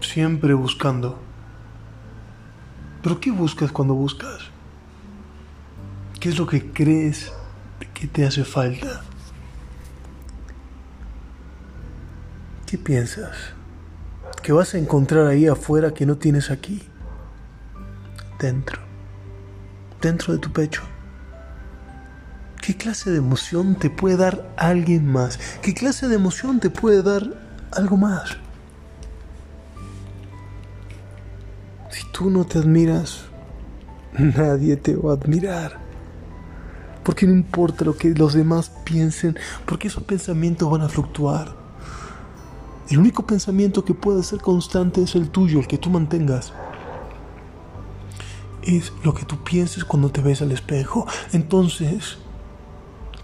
Siempre buscando. ¿Pero qué buscas cuando buscas? ¿Qué es lo que crees que te hace falta? ¿Qué piensas? ¿Que vas a encontrar ahí afuera que no tienes aquí? Dentro. Dentro de tu pecho. ¿Qué clase de emoción te puede dar alguien más? ¿Qué clase de emoción te puede dar algo más? Si tú no te admiras, nadie te va a admirar. Porque no importa lo que los demás piensen, porque esos pensamientos van a fluctuar. El único pensamiento que puede ser constante es el tuyo, el que tú mantengas. Es lo que tú pienses cuando te ves al espejo. Entonces,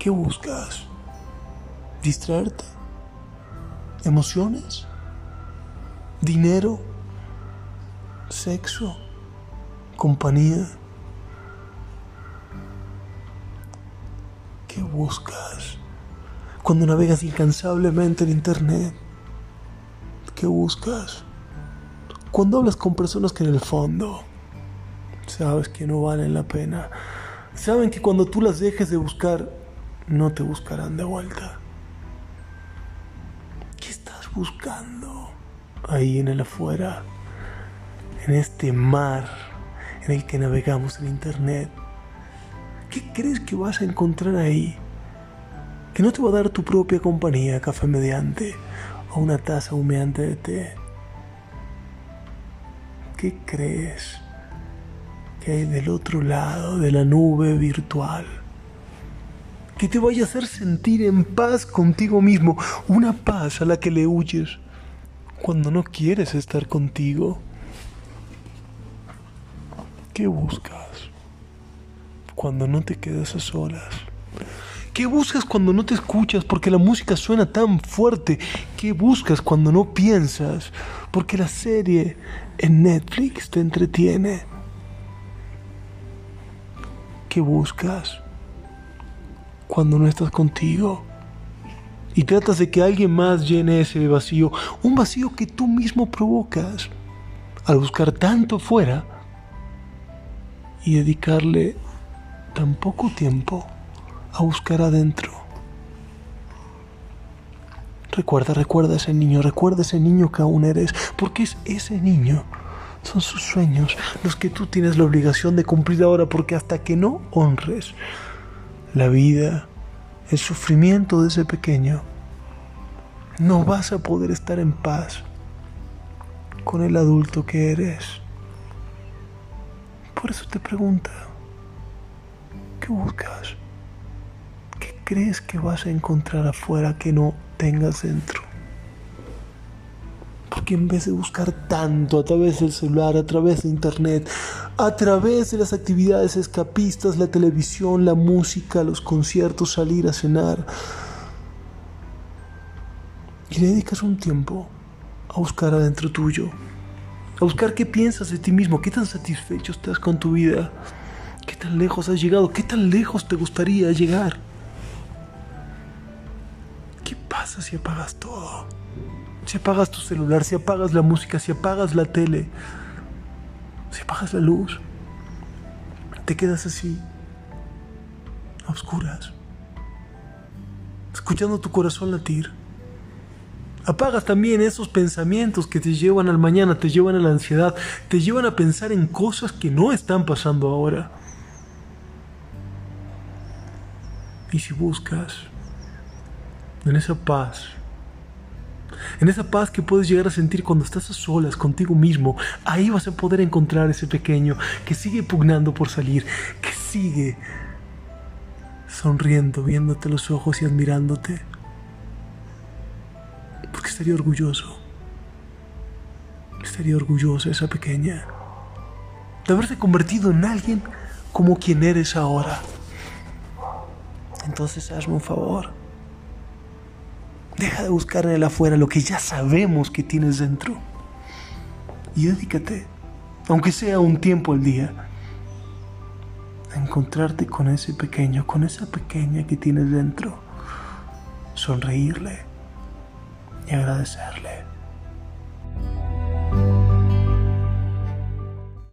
¿qué buscas? ¿Distraerte? ¿Emociones? ¿Dinero? ¿Sexo? ¿Compañía? ¿Qué buscas cuando navegas incansablemente en Internet? ¿Qué buscas? Cuando hablas con personas que en el fondo sabes que no valen la pena, saben que cuando tú las dejes de buscar, no te buscarán de vuelta. ¿Qué estás buscando ahí en el afuera? En este mar en el que navegamos en Internet. ¿Qué crees que vas a encontrar ahí? Que no te va a dar tu propia compañía, café mediante, o una taza humeante de té. ¿Qué crees que hay del otro lado de la nube virtual? Que te vaya a hacer sentir en paz contigo mismo, una paz a la que le huyes cuando no quieres estar contigo. ¿Qué buscas? cuando no te quedas a solas? ¿Qué buscas cuando no te escuchas porque la música suena tan fuerte? ¿Qué buscas cuando no piensas porque la serie en Netflix te entretiene? ¿Qué buscas cuando no estás contigo? Y tratas de que alguien más llene ese vacío, un vacío que tú mismo provocas al buscar tanto fuera y dedicarle tan poco tiempo a buscar adentro. Recuerda, recuerda ese niño, recuerda ese niño que aún eres, porque es ese niño, son sus sueños los que tú tienes la obligación de cumplir ahora, porque hasta que no honres la vida, el sufrimiento de ese pequeño, no vas a poder estar en paz con el adulto que eres. Por eso te pregunto, ¿Qué buscas? ¿Qué crees que vas a encontrar afuera que no tengas dentro? En vez de buscar tanto a través del celular, a través de internet, a través de las actividades escapistas, la televisión, la música, los conciertos, salir a cenar, y dedicas un tiempo a buscar adentro tuyo, a buscar qué piensas de ti mismo, qué tan satisfecho estás con tu vida. ¿Qué tan lejos has llegado? ¿Qué tan lejos te gustaría llegar? ¿Qué pasa si apagas todo? Si apagas tu celular, si apagas la música, si apagas la tele, si apagas la luz, te quedas así, a oscuras, escuchando tu corazón latir. Apagas también esos pensamientos que te llevan al mañana, te llevan a la ansiedad, te llevan a pensar en cosas que no están pasando ahora. Y si buscas en esa paz, en esa paz que puedes llegar a sentir cuando estás a solas contigo mismo, ahí vas a poder encontrar ese pequeño que sigue pugnando por salir, que sigue sonriendo, viéndote los ojos y admirándote. Porque estaría orgulloso, estaría orgullosa esa pequeña de haberse convertido en alguien como quien eres ahora. Entonces hazme un favor. Deja de buscar en el afuera lo que ya sabemos que tienes dentro. Y dedícate, aunque sea un tiempo al día, a encontrarte con ese pequeño, con esa pequeña que tienes dentro. Sonreírle, y agradecerle.